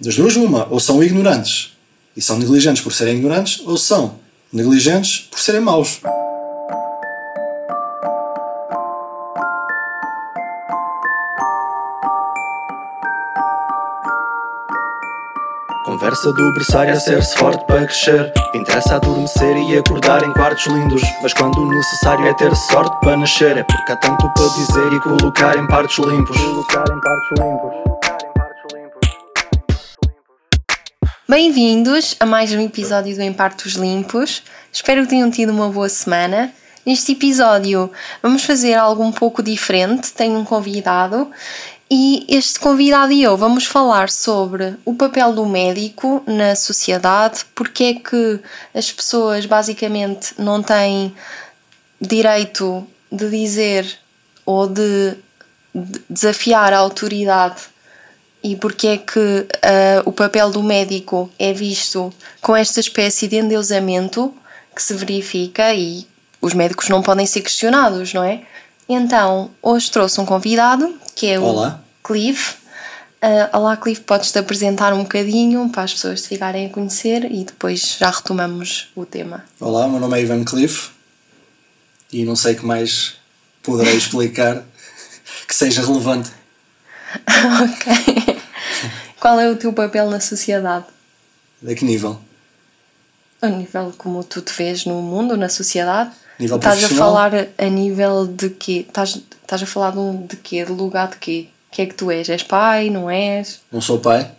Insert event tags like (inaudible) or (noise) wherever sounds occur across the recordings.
Das duas, uma, ou são ignorantes e são negligentes por serem ignorantes, ou são negligentes por serem maus. Conversa do berçário a ser-se forte para crescer. Interessa adormecer e acordar em quartos lindos. Mas quando o necessário é ter sorte para nascer É porque há tanto para dizer e colocar em partes limpos. Colocar em partes limpos Bem-vindos a mais um episódio do Em Partos Limpos. Espero que tenham tido uma boa semana. Neste episódio vamos fazer algo um pouco diferente. Tenho um convidado e este convidado e eu vamos falar sobre o papel do médico na sociedade, porque é que as pessoas basicamente não têm direito de dizer ou de desafiar a autoridade e porque é que uh, o papel do médico é visto com esta espécie de endeusamento que se verifica e os médicos não podem ser questionados, não é? Então, hoje trouxe um convidado que é Olá. o Clive. Uh, olá, Clive, podes-te apresentar um bocadinho para as pessoas te ficarem a conhecer e depois já retomamos o tema. Olá, meu nome é Ivan Clive e não sei o que mais poderei explicar (laughs) que seja relevante. (laughs) ok. Qual é o teu papel na sociedade? A que nível? A nível como tu te vês no mundo, na sociedade? Nível Estás a falar a nível de quê? Estás, estás a falar de, um, de quê? De lugar de quê? O que é que tu és? És pai? Não és? Não sou pai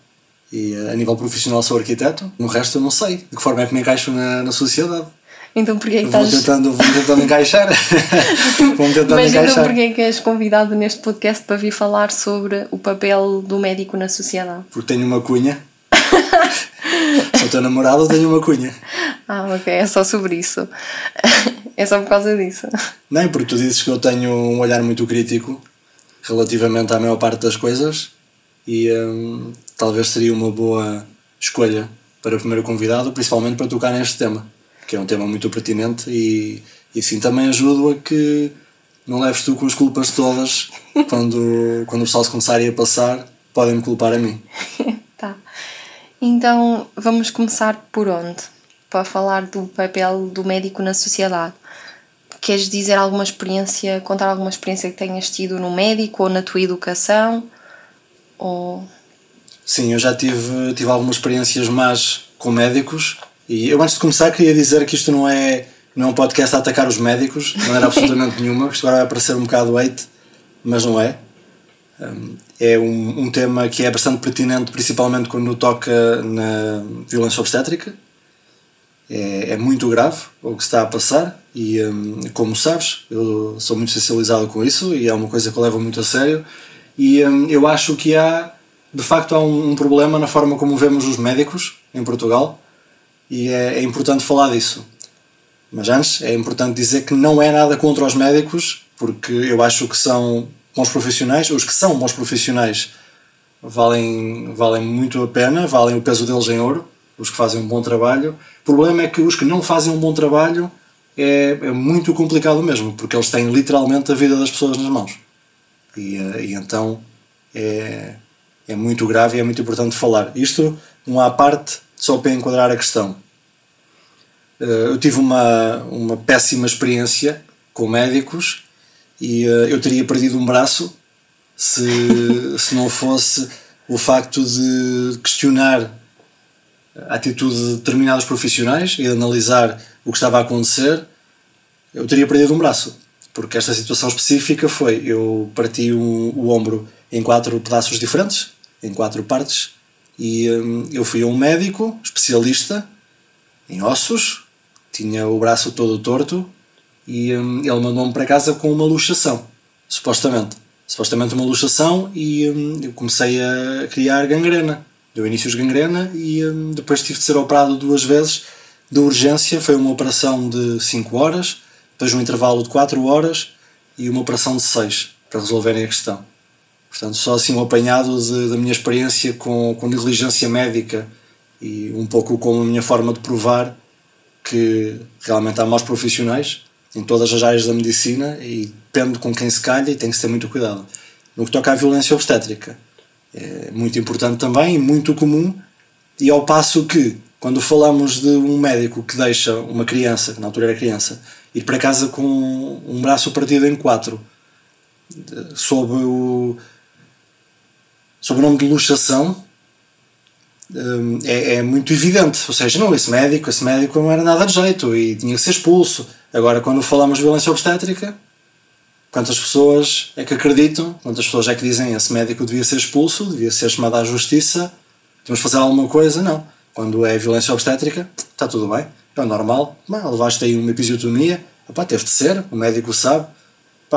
e eh, a nível profissional sou arquiteto. No resto eu não sei de que forma é que me encaixo na, na sociedade. Então porquê é que Vou estás... tentando, vou tentando encaixar. (laughs) vou tentando Mas então encaixar. porquê é que és convidado neste podcast para vir falar sobre o papel do médico na sociedade? Porque tenho uma cunha. (laughs) Se eu teu namorado, tenho uma cunha. Ah, ok, é só sobre isso. (laughs) é só por causa disso. Nem porque tu dizes que eu tenho um olhar muito crítico relativamente à maior parte das coisas e hum, talvez seria uma boa escolha para o primeiro convidado, principalmente para tocar neste tema, que é um tema muito pertinente e, e assim também ajudo a que não leves tu com as culpas todas (laughs) quando, quando o pessoal se começar a passar, podem-me culpar a mim. (laughs) Tá. Então vamos começar por onde? Para falar do papel do médico na sociedade. Queres dizer alguma experiência, contar alguma experiência que tenhas tido no médico ou na tua educação? Ou. Sim, eu já tive, tive algumas experiências más com médicos e eu antes de começar queria dizer que isto não é, não é um podcast a atacar os médicos, não era absolutamente (laughs) nenhuma, isto agora vai parecer um bocado hate, mas não é. Um, É um, um tema que é bastante pertinente, principalmente quando toca na violência obstétrica. É, é muito grave o que está a passar e, um, como sabes, eu sou muito sensibilizado com isso e é uma coisa que eu levo muito a sério. E um, eu acho que há, de facto, há um, um problema na forma como vemos os médicos em Portugal e é, é importante falar disso. Mas antes, é importante dizer que não é nada contra os médicos, porque eu acho que são bons profissionais. Os que são bons profissionais valem, valem muito a pena, valem o peso deles em ouro, os que fazem um bom trabalho. O problema é que os que não fazem um bom trabalho é, é muito complicado mesmo, porque eles têm literalmente a vida das pessoas nas mãos. E, eh, e então é, é muito grave e é muito importante falar. Isto, um à parte, só para enquadrar a questão. Eh, Eu tive uma, uma péssima experiência com médicos e eh, eu teria perdido um braço se, (laughs) se não fosse o facto de questionar a atitude de determinados profissionais e de analisar o que estava a acontecer, eu teria perdido um braço. Porque esta situação específica foi: eu parti o, o ombro em quatro pedaços diferentes, em quatro partes, e hum, eu fui a um médico especialista em ossos, tinha o braço todo torto, e hum, ele mandou-me para casa com uma luxação, supostamente. Supostamente uma luxação, e hum, eu comecei a criar gangrena. Deu início de gangrena e hum, depois tive de ser operado duas vezes de urgência. Foi uma operação de 5 horas, depois um intervalo de 4 horas e uma operação de 6 para resolverem a questão. Portanto, só assim um apanhado de- da minha experiência com, com negligência médica e um pouco como a minha forma de provar que realmente há maus profissionais em todas as áreas da medicina e depende com quem se calha e tem que ter muito cuidado. No que toca à violência obstétrica, é muito importante também e muito comum, e ao passo que, quando falamos de um médico que deixa uma criança, que na altura era criança, ir para casa com um braço partido em quatro, sob o, sob o nome de luxação, hum, é, é, muito evidente. Ou seja, não, esse médico, esse médico não era nada de jeito e tinha que ser expulso. Agora, quando falamos de violência obstétrica, quantas pessoas é que acreditam, quantas pessoas é que dizem esse médico devia ser expulso, devia ser chamado à justiça, temos de fazer alguma coisa? Não. Quando é violência obstétrica, está tudo bem, é normal. levaste aí uma episiotomia, Epá, teve de ser, o médico sabe.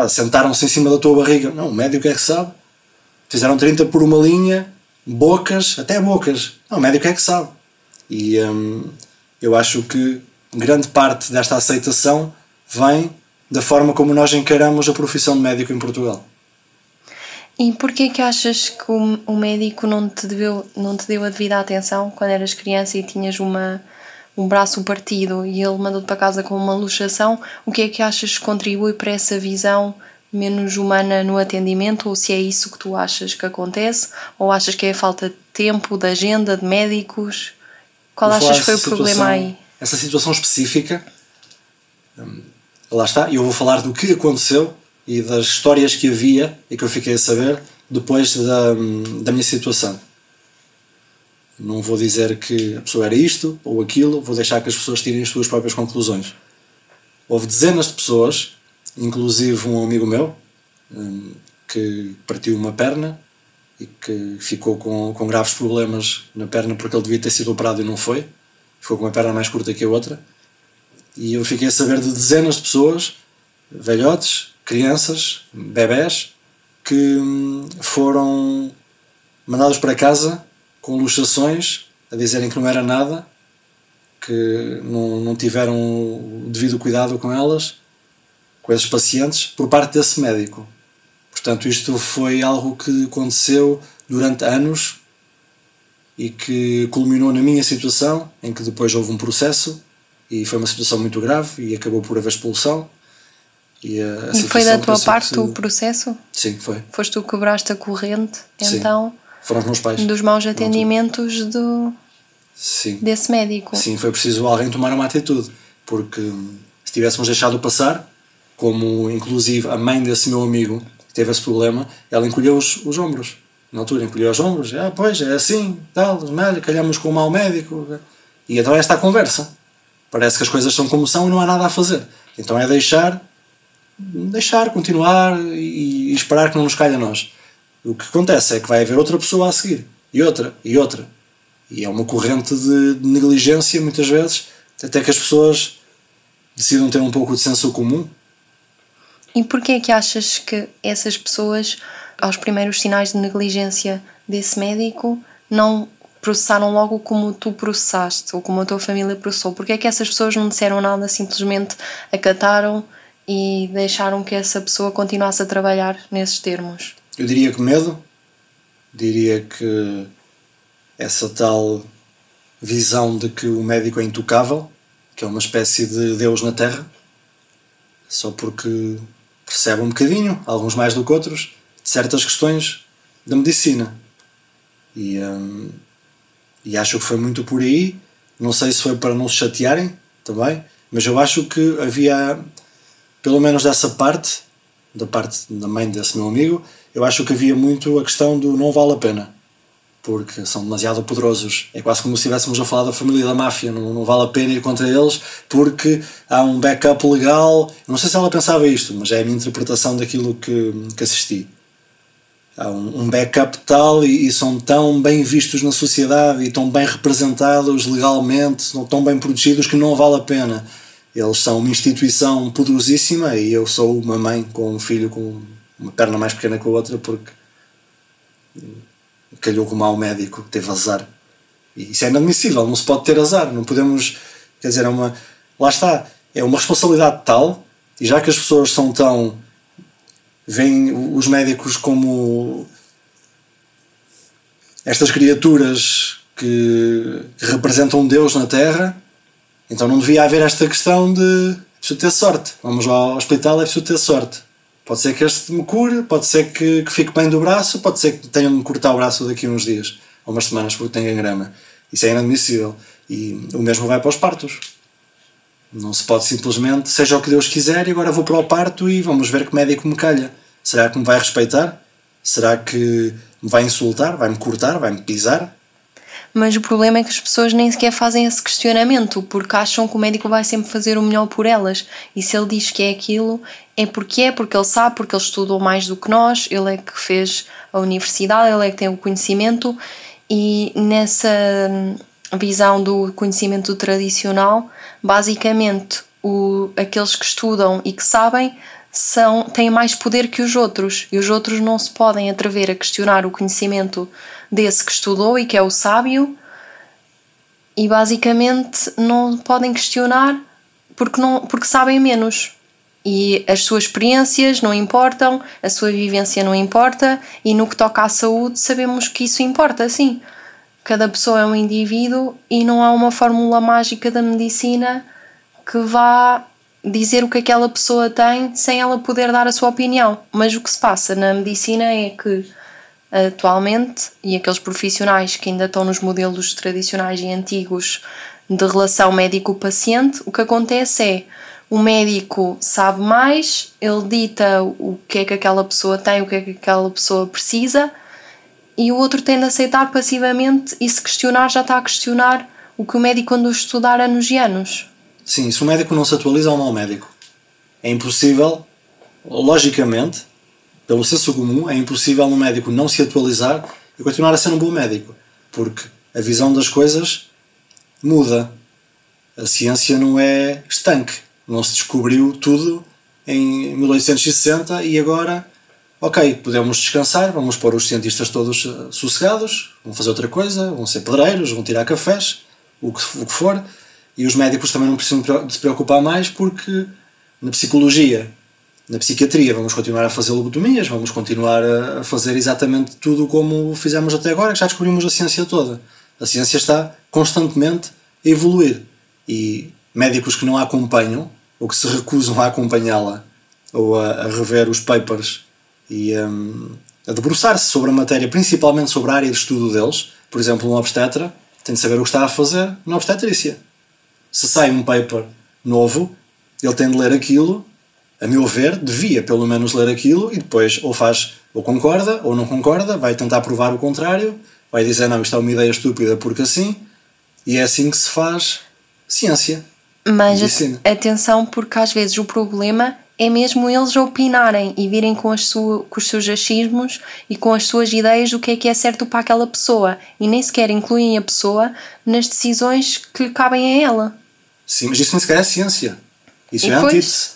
Sentaram-se em cima da tua barriga, não, o médico é que sabe. Fizeram 30 por uma linha, bocas, até bocas. Não, o médico é que sabe. E hum, eu acho que grande parte desta aceitação vem da forma como nós encaramos a profissão de médico em Portugal. E porquê que achas que o médico não te, deu, não te deu a devida atenção quando eras criança e tinhas uma, um braço partido e ele mandou-te para casa com uma luxação? O que é que achas que contribui para essa visão menos humana no atendimento? Ou se é isso que tu achas que acontece? Ou achas que é a falta de tempo, de agenda, de médicos? Qual achas que foi o problema aí? Essa situação específica, hum, lá está, e eu vou falar do que aconteceu e das histórias que havia e que eu fiquei a saber depois da, da minha situação. Não vou dizer que a pessoa era isto ou aquilo, vou deixar que as pessoas tirem as suas próprias conclusões. Houve dezenas de pessoas, inclusive um amigo meu, hum, que partiu uma perna e que ficou com, com graves problemas na perna porque ele devia ter sido operado e não foi. Ficou com uma perna mais curta que a outra. E eu fiquei a saber de dezenas de pessoas, velhotes, crianças, bebés, que hum, foram mandados para casa com luxações, a dizerem que não era nada, que não, não tiveram o devido cuidado com elas, com esses pacientes, por parte desse médico. Portanto, isto foi algo que aconteceu durante anos e que culminou na minha situação, em que depois houve um processo e foi uma situação muito grave e acabou por haver expulsão. E, a, a e foi da tua parte que... o processo? Sim, foi. Foste tu que quebraste a corrente, Sim. então? Foram os meus pais. Dos maus atendimentos do, Sim. desse médico. Sim, foi preciso alguém tomar uma atitude, porque se tivéssemos deixado passar, como inclusive a mãe desse meu amigo que teve esse problema, ela encolheu os, os ombros. Na altura encolheu os ombros, ah, pois é assim, tal, médico, calhamos com o mau médico. E então esta a conversa. Parece que as coisas são como são e não há nada a fazer. Então é deixar, deixar, continuar e, e esperar que não nos calhe a nós. O que acontece é que vai haver outra pessoa a seguir, e outra, e outra. E é uma corrente de, negligência, muitas vezes, até que as pessoas decidam ter um pouco de senso comum. E porquê é que achas que essas pessoas, aos primeiros sinais de negligência desse médico, não processaram logo como tu processaste ou como a tua família processou? Porquê é que essas pessoas não disseram nada, simplesmente acataram e deixaram que essa pessoa continuasse a trabalhar nesses termos? Eu diria que medo, diria que essa tal visão de que o médico é intocável, que é uma espécie de Deus na Terra, só porque percebe um bocadinho, alguns mais do que outros, de certas questões da medicina. E, hum, e acho que foi muito por aí. Não sei se foi para não se chatearem também, mas eu acho que havia, pelo menos dessa parte, da parte da mãe desse meu amigo, eu acho que havia muito a questão do não vale a pena porque são demasiado poderosos. É quase como se estivéssemos a falar da família da máfia, não, não vale a pena ir contra eles porque há um backup legal. Não sei se ela pensava isto, mas é a minha interpretação daquilo que, que assisti. Há um, um backup tal e, e, são tão bem vistos na sociedade e tão bem representados legalmente, tão bem protegidos que não vale a pena. Eles são uma instituição poderosíssima e eu sou uma mãe com um filho com uma perna mais pequena que a outra porque calhou com o mau médico, teve azar. E isso é inadmissível, não se pode ter azar, não podemos, quer dizer, é uma, lá está, é uma responsabilidade tal, e já que as pessoas são tão, veem os médicos como estas criaturas que, que representam Deus na Terra, então não devia haver esta questão de é preciso ter sorte, vamos ao hospital, é preciso ter sorte. Pode ser que este me cure, pode ser que, que fique bem do braço, pode ser que tenha de me cortar o braço daqui a uns dias ou umas semanas porque tenho gangrena. Isso é inadmissível. E o mesmo vai para os partos. Não se pode simplesmente, seja o que Deus quiser, e agora vou para o parto e vamos ver que médico me calha. Será que me vai respeitar? Será que me vai insultar? Vai-me cortar? Vai-me pisar? Mas o problema é que as pessoas nem sequer fazem esse questionamento, porque acham que o médico vai sempre fazer o melhor por elas. E se ele diz que é aquilo, é porque é, porque ele sabe, porque ele estudou mais do que nós, ele é que fez a universidade, ele é que tem o conhecimento. E nessa visão do conhecimento tradicional, basicamente o, aqueles que estudam e que sabem são, têm mais poder que os outros. E os outros não se podem atrever a questionar o conhecimento desse que estudou e que é o sábio. E basicamente não podem questionar porque, não, porque sabem menos. E as suas experiências não importam, a sua vivência não importa e no que toca à saúde sabemos que isso importa, sim. Cada pessoa é um indivíduo e não há uma fórmula mágica da medicina que vá dizer o que aquela pessoa tem sem ela poder dar a sua opinião. Mas o que se passa na medicina é que atualmente, e aqueles profissionais que ainda estão nos modelos tradicionais e antigos de relação médico-paciente, o que acontece é o médico sabe mais, ele dita o que é que aquela pessoa tem, o que é que aquela pessoa precisa, e o outro tende a aceitar passivamente e se questionar já está a questionar o que o médico andou a estudar anos e anos. Sim, se o médico não se atualiza, é um mau médico. É impossível, logicamente, pelo senso comum, é impossível um médico não se atualizar e continuar a ser um bom médico. Porque a visão das coisas muda. A ciência não é estanque. Não se descobriu tudo em 1860 e agora, ok, podemos descansar, vamos pôr os cientistas todos eh, sossegados, vão fazer outra coisa, vão ser pedreiros, vão tirar cafés, o que, o que for e os médicos também não precisam de se preocupar mais porque na psicologia, na psiquiatria, vamos continuar a fazer lobotomias, vamos continuar a fazer exatamente tudo como fizemos até agora, que já descobrimos a ciência toda. A ciência está constantemente a evoluir e médicos que não a acompanham ou que se recusam a acompanhá-la ou a, a, rever os papers e um, a debruçar-se sobre a matéria, principalmente sobre a área de estudo deles, por exemplo, um obstetra tem de saber o que está a fazer na obstetrícia se sai um paper novo, ele tem de ler aquilo, a meu ver, devia pelo menos ler aquilo e depois ou faz, ou concorda, ou não concorda, vai tentar provar o contrário, vai dizer não, isto é uma ideia estúpida porque assim, e é assim que se faz ciência. Mas medicina. atenção, porque às vezes o problema é mesmo eles opinarem e virem com, as sua, com os seus achismos e com as suas ideias do que é que é certo para aquela pessoa e nem sequer incluem a pessoa nas decisões que lhe cabem a ela. Sim, mas isso nem sequer é ciência. Isso e é antítese.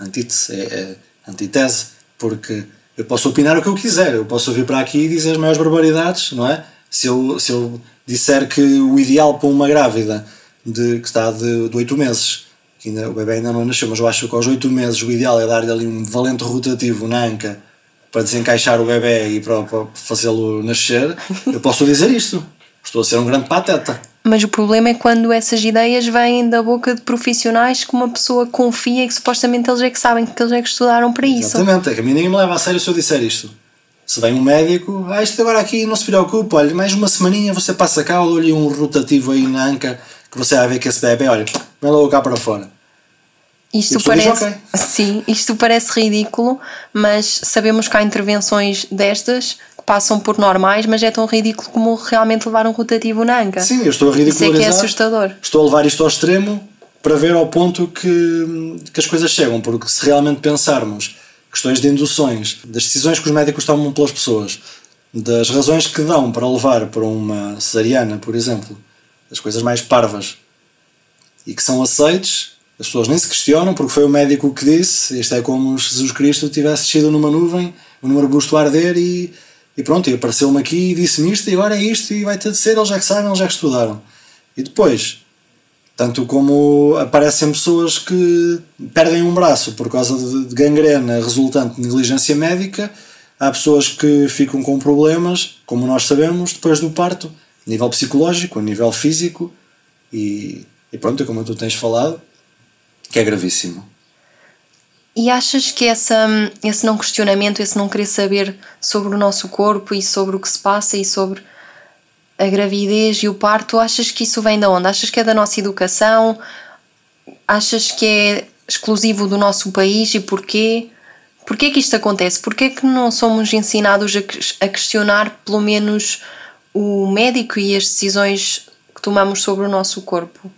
Antítese, é, é antítese. Porque eu posso opinar o que eu quiser. Eu posso vir para aqui e dizer as maiores barbaridades, não é? Se eu, se eu disser que o ideal para uma grávida de, que está de, de 8 meses, que ainda, o bebê ainda não nasceu, mas eu acho que aos 8 meses o ideal é dar-lhe ali um valente rotativo na anca para desencaixar o bebê e para, para fazê-lo nascer, eu posso dizer isto. Estou a ser um grande pateta. Mas o problema é quando essas ideias vêm da boca de profissionais que uma pessoa confia e que supostamente eles é que sabem que eles é que estudaram para isso. Exatamente, é que a mim ninguém me leva a sério se eu disser isto. Se vem um médico, ah, isto agora aqui não se preocupe, olha, mais uma semaninha você passa cá, eu dou-lhe um rotativo aí na anca que você vai ver que esse bebê, olha, vem logo cá para fora. Isto parece, diz, okay. sim, isto parece ridículo, mas sabemos que há intervenções destas passam por normais, mas é tão ridículo como realmente levar um rotativo na anca. Sim, eu estou a ridicularizar. Isso é que é assustador. Estou a levar isto ao extremo para ver ao ponto que, que as coisas chegam, porque se realmente pensarmos questões de induções, das decisões que os médicos tomam pelas pessoas, das razões que dão para levar para uma cesariana, por exemplo, as coisas mais parvas e que são aceites, as pessoas nem se questionam porque foi o médico que disse. Isto é como se Jesus Cristo tivesse descido numa nuvem, num arbusto a arder e e pronto, e apareceu-me aqui e disse-me isto, e agora é isto, e vai ter de ser, eles já que sabem, eles já que estudaram. E depois, tanto como aparecem pessoas que perdem um braço por causa de gangrena resultante de negligência médica, há pessoas que ficam com problemas, como nós sabemos, depois do parto, a nível psicológico, a nível físico, e, e pronto, como tu tens falado, que é gravíssimo. E achas que essa, esse não questionamento, esse não querer saber sobre o nosso corpo e sobre o que se passa e sobre a gravidez e o parto, achas que isso vem de onde? Achas que é da nossa educação? Achas que é exclusivo do nosso país e porquê? Porquê que isto acontece? Porquê que não somos ensinados a questionar pelo menos o médico e as decisões que tomamos sobre o nosso corpo?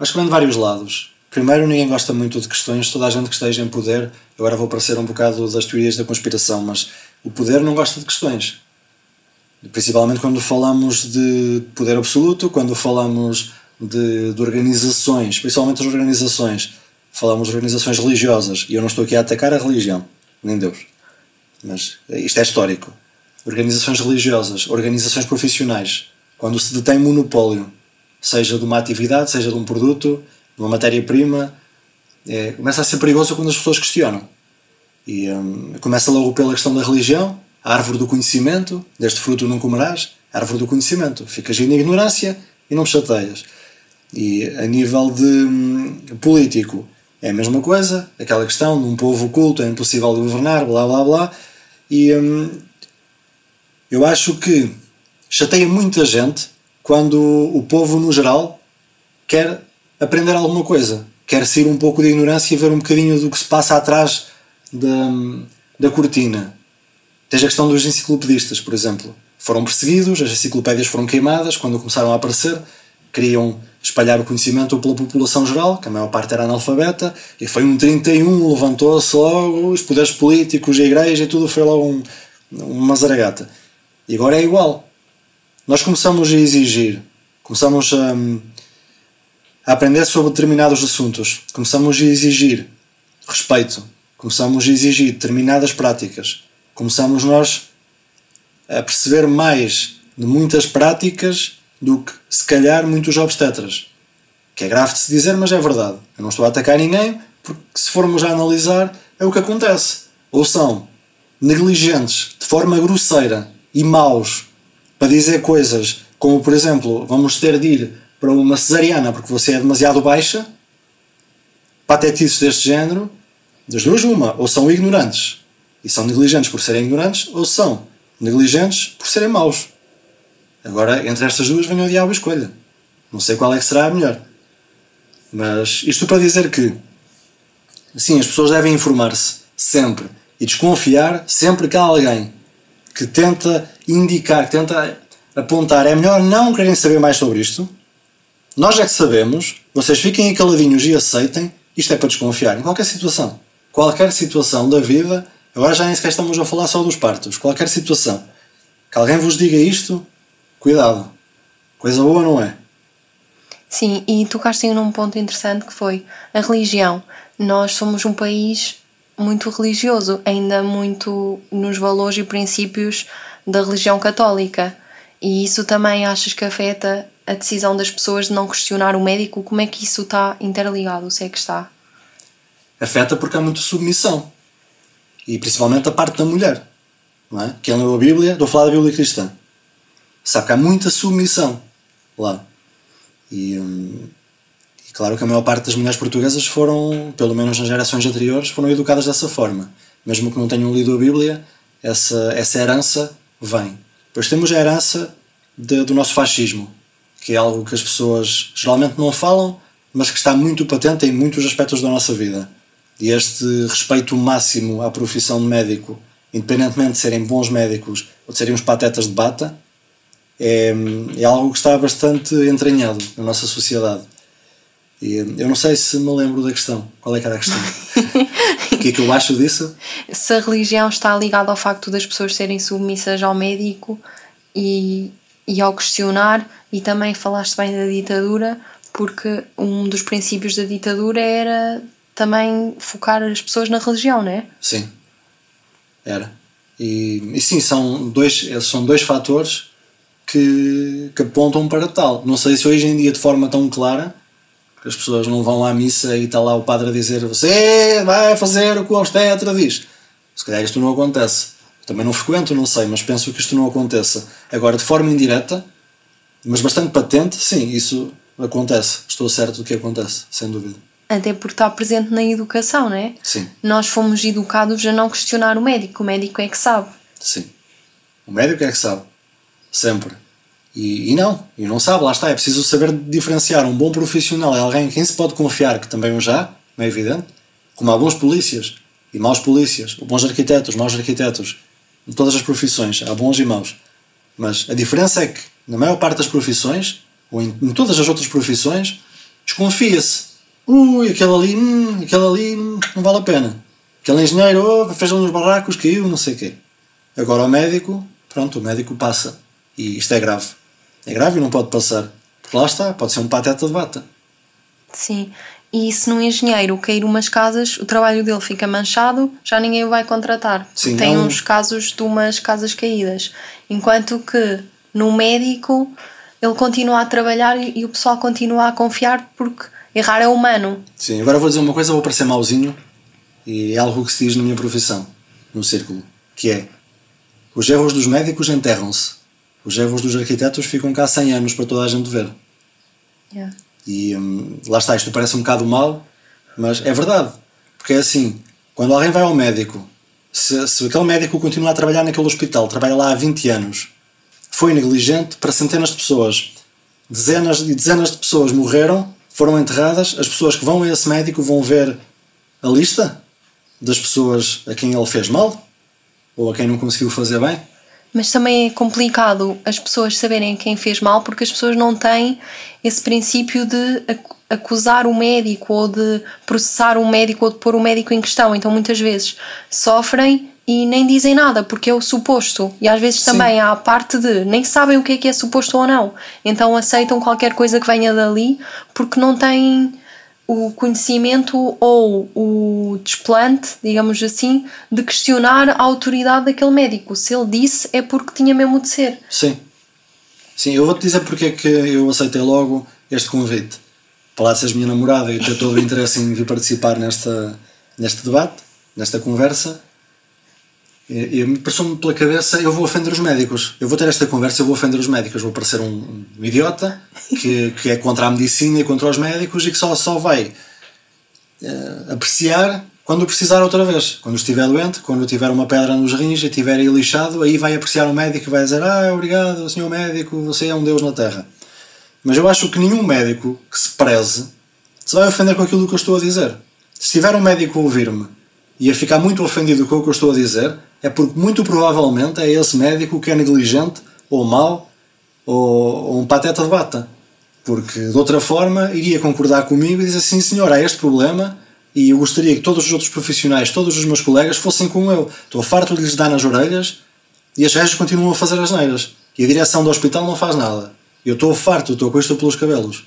Acho que vem de vários lados. Primeiro, ninguém gosta muito de questões, toda a gente que esteja em poder, agora vou parecer um bocado das teorias da conspiração, mas o poder não gosta de questões. Principalmente quando falamos de poder absoluto, quando falamos de, de organizações, principalmente as organizações, falamos de organizações religiosas, e eu não estou aqui a atacar a religião, nem Deus, mas isto é histórico. Organizações religiosas, organizações profissionais, quando se detém monopólio, seja de uma atividade, seja de um produto, uma matéria-prima, é, começa a ser perigoso quando as pessoas questionam. E hum, começa logo pela questão da religião, a árvore do conhecimento, deste fruto não comerás, a árvore do conhecimento. Ficas na ignorância e não chateias. E a nível de hum, político, é a mesma coisa, aquela questão de um povo oculto é impossível de governar, blá blá blá. E hum, eu acho que chateia muita gente quando o povo, no geral, quer aprender alguma coisa, quer sair um pouco de ignorância e ver um bocadinho do que se passa atrás da, da cortina. Tens a questão dos enciclopedistas, por exemplo. Foram perseguidos, as enciclopédias foram queimadas quando começaram a aparecer, queriam espalhar o conhecimento pela população geral, que a maior parte era analfabeta, e foi um 31, levantou-se logo, os poderes políticos, a igreja, e tudo foi logo um, uma zaragata. E agora é igual. Nós começamos a exigir, começamos a, a aprender sobre determinados assuntos, começamos a exigir respeito, começamos a exigir determinadas práticas, começamos nós a perceber mais de muitas práticas do que, se calhar, muitos obstetras. Que é grave de se dizer, mas é verdade. Eu não estou a atacar ninguém, porque se formos a analisar, é o que acontece. Ou são negligentes, de forma grosseira e maus, para dizer coisas como, por exemplo, vamos ter de ir para uma cesariana porque você é demasiado baixa, patetices deste género, das duas uma, ou são ignorantes e são negligentes por serem ignorantes, ou são negligentes por serem maus. Agora, entre estas duas, vem o diabo a escolha. Não sei qual é que será a melhor. Mas isto para dizer que, sim, as pessoas devem informar-se sempre e desconfiar sempre que há alguém que tenta indicar, que tenta apontar. É melhor não quererem saber mais sobre isto. Nós é que sabemos, vocês fiquem caladinhos e aceitem. Isto é para desconfiar em qualquer situação. Qualquer situação da vida Agora já nem sequer estamos a falar só dos partos. Qualquer situação que alguém vos diga isto, cuidado. Coisa boa não é? Sim, e tocaste num ponto interessante que foi a religião. Nós somos um país muito religioso, ainda muito nos valores e princípios da religião católica. E isso também achas que afeta a decisão das pessoas de não questionar o médico? Como é que isso está interligado? Se é que está? Afeta porque há muita submissão e principalmente a parte da mulher. Não é? Quem leu a Bíblia, estou a falar da Bíblia cristã, sabe que há muita submissão lá. E, hum, e, claro que a maior parte das mulheres portuguesas foram, pelo menos nas gerações anteriores, foram educadas dessa forma. Mesmo que não tenham lido a Bíblia, essa, essa herança vem. Depois temos a herança de, do nosso fascismo, que é algo que as pessoas geralmente não falam, mas que está muito patente em muitos aspectos da nossa vida e este respeito máximo à profissão de médico, independentemente de serem bons médicos ou de serem uns patetas de bata, é, é algo que está bastante entranhado na nossa sociedade. E eu não sei se me lembro da questão. Qual é que era a questão? (laughs) o que é que eu acho disso? Se a religião está ligada ao facto das pessoas serem submissas ao médico e, e ao questionar, e também falaste bem da ditadura, porque um dos princípios da ditadura era também focar as pessoas na religião, não é? Sim, era. E, e sim, são dois, são dois fatores que, que apontam para tal. Não sei se hoje em dia de forma tão clara as pessoas não vão à missa e está lá o padre a dizer você vai fazer o que o obstetra diz. Se calhar isto não acontece. Também não frequento, não sei, mas penso que isto não aconteça. Agora, de forma indireta, mas bastante patente, sim, isso acontece. Estou certo do que acontece, sem dúvida Até porque está presente na educação, não é? Sim. Nós fomos educados a não questionar o médico, o médico é que sabe. Sim. O médico é que sabe. Sempre. E, e não, e não sabe, lá está. É preciso saber diferenciar um bom profissional é alguém em quem se pode confiar, que também o já, não é evidente, como há bons polícias e maus polícias, bons arquitetos, maus arquitetos, em todas as profissões, há bons e maus. Mas a diferença é que, na maior parte das profissões, ou em, em todas as outras profissões, desconfia-se. Ui, aquele ali, hum, aquele ali hum, não vale a pena. Aquele engenheiro, oh, fez uns barracos, caiu, não sei o quê. Agora o médico, pronto, o médico passa. E isto é grave. É grave e não pode passar. Porque lá está, pode ser um pateta de bata. Sim. E se num engenheiro cair umas casas, o trabalho dele fica manchado, já ninguém o vai contratar. Sim, Tem não- uns casos de umas casas caídas. Enquanto que no médico ele continua a trabalhar e, o pessoal continua a confiar porque errar é humano. Sim, agora vou dizer uma coisa, vou parecer mauzinho, e é algo que se diz na minha profissão, no círculo, que é os erros dos médicos enterram-se, os erros dos arquitetos ficam cá 100 anos para toda a gente ver. Yeah. E hum, lá está, isto parece um bocado mal, mas é verdade. Porque é assim, quando alguém vai ao médico, se, se aquele médico continua a trabalhar naquele hospital, trabalha lá há 20 anos, foi negligente para centenas de pessoas, dezenas e dezenas de pessoas morreram, foram enterradas, as pessoas que vão a esse médico vão ver a lista das pessoas a quem ele fez mal ou a quem não conseguiu fazer bem. Mas também é complicado as pessoas saberem quem fez mal porque as pessoas não têm esse princípio de ac- acusar o médico ou de processar o médico ou de pôr o médico em questão. Então muitas vezes sofrem e nem dizem nada porque é o suposto. E às vezes Sim. também há a parte de nem sabem o que é que é suposto ou não. Então aceitam qualquer coisa que venha dali porque não têm o conhecimento ou o desplante, digamos assim, de questionar a autoridade daquele médico. Se ele disse, é porque tinha mesmo de ser. Sim. Sim, eu vou-te dizer porque é que eu aceitei logo este convite. Para seres minha namorada e ter todo o interesse em vir participar nesta, neste debate, nesta conversa. E, e me passou-me pela cabeça, eu vou ofender os médicos. Eu vou ter esta conversa, eu vou ofender os médicos. Vou parecer um, um idiota que, que é contra a medicina e contra os médicos e que só, só vai eh, apreciar quando precisar outra vez. Quando estiver doente, quando tiver uma pedra nos rins e estiver aí lixado, aí vai apreciar o médico e vai dizer: Ah, obrigado, senhor médico, você é um Deus na Terra. Mas eu acho que nenhum médico que se preze se vai ofender com aquilo que eu estou a dizer. Se tiver um médico a ouvir-me e a ficar muito ofendido com o que eu estou a dizer, é porque muito provavelmente é esse médico que é negligente, ou mau, ou, ou um pateta de bata. Porque de outra forma iria concordar comigo e dizer assim, senhor, há este problema e eu gostaria que todos os outros profissionais, todos os meus colegas fossem como eu. Estou farto de lhes dar nas orelhas e as gajas continuam a fazer as neiras. E a direção do hospital não faz nada. Eu estou farto, estou com isto pelos cabelos.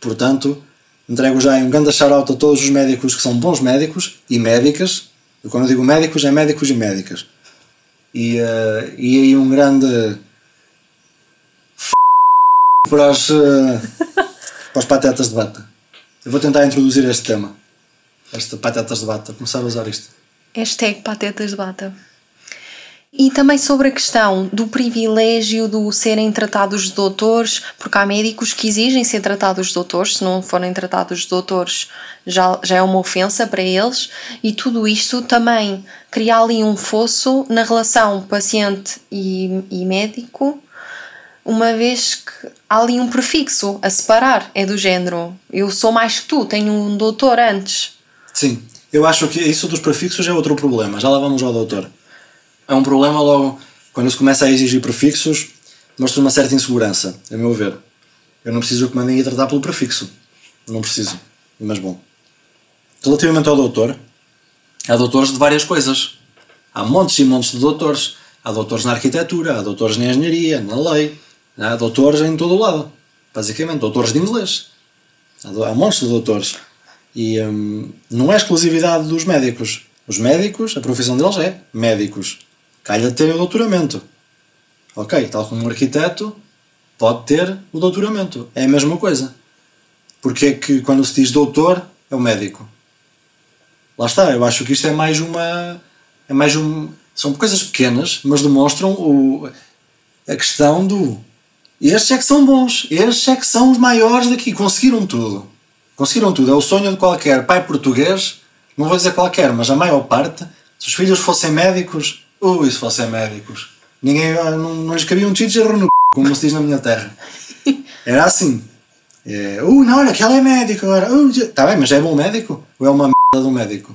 Portanto, entrego já um grande shout-out a todos os médicos que são bons médicos e médicas. E quando eu digo médicos, é médicos e médicas. E, eh, e aí um grande f... para os, eh, para patetas de bata. Eu vou tentar introduzir este tema. Este patetas de bata. Começar a usar isto. Hashtag patetas de bata. E também sobre a questão do privilégio do serem tratados de doutores, porque há médicos que exigem ser tratados de doutores, se não forem tratados de doutores já, já é uma ofensa para eles, e tudo isto também cria ali um fosso na relação paciente e, e médico, uma vez que há ali um prefixo a separar, é do género, eu sou mais que tu, tenho um doutor antes. Sim, eu acho que isso dos prefixos é outro problema. Já lá vamos ao doutor. É um problema logo quando se começa a exigir prefixos, mostra uma certa insegurança, a meu ver. Eu não preciso que mandem a tratar pelo prefixo. Não preciso. Mas bom. Relativamente ao doutor, há doutores de várias coisas. Há montes e montes de doutores. Há doutores na arquitetura, há doutores na engenharia, na lei. Há doutores em todo o lado. Basicamente, doutores de inglês. Há montes de doutores. E hum, não é exclusividade dos médicos. Os médicos, a profissão deles é médicos. Calha terem o doutoramento. Ok, tal como um arquiteto pode ter o doutoramento. É a mesma coisa. Porque é que quando se diz doutor é o médico? Lá está, eu acho que isto é mais uma. É mais um. São coisas pequenas, mas demonstram o, a questão do. Estes é que são bons, estes é que são os maiores daqui, conseguiram tudo. Conseguiram tudo. É o sonho de qualquer pai português, não vou dizer qualquer, mas a maior parte. Se os filhos fossem médicos, ui, se fossem médicos. Ninguém, não, não lhes cabia um teacher no c, como se diz na minha terra. (laughs) Era assim. É, uh, não, olha, aquele é médico agora. Uh, tá bem, mas é bom médico? Ou é uma merda de um médico?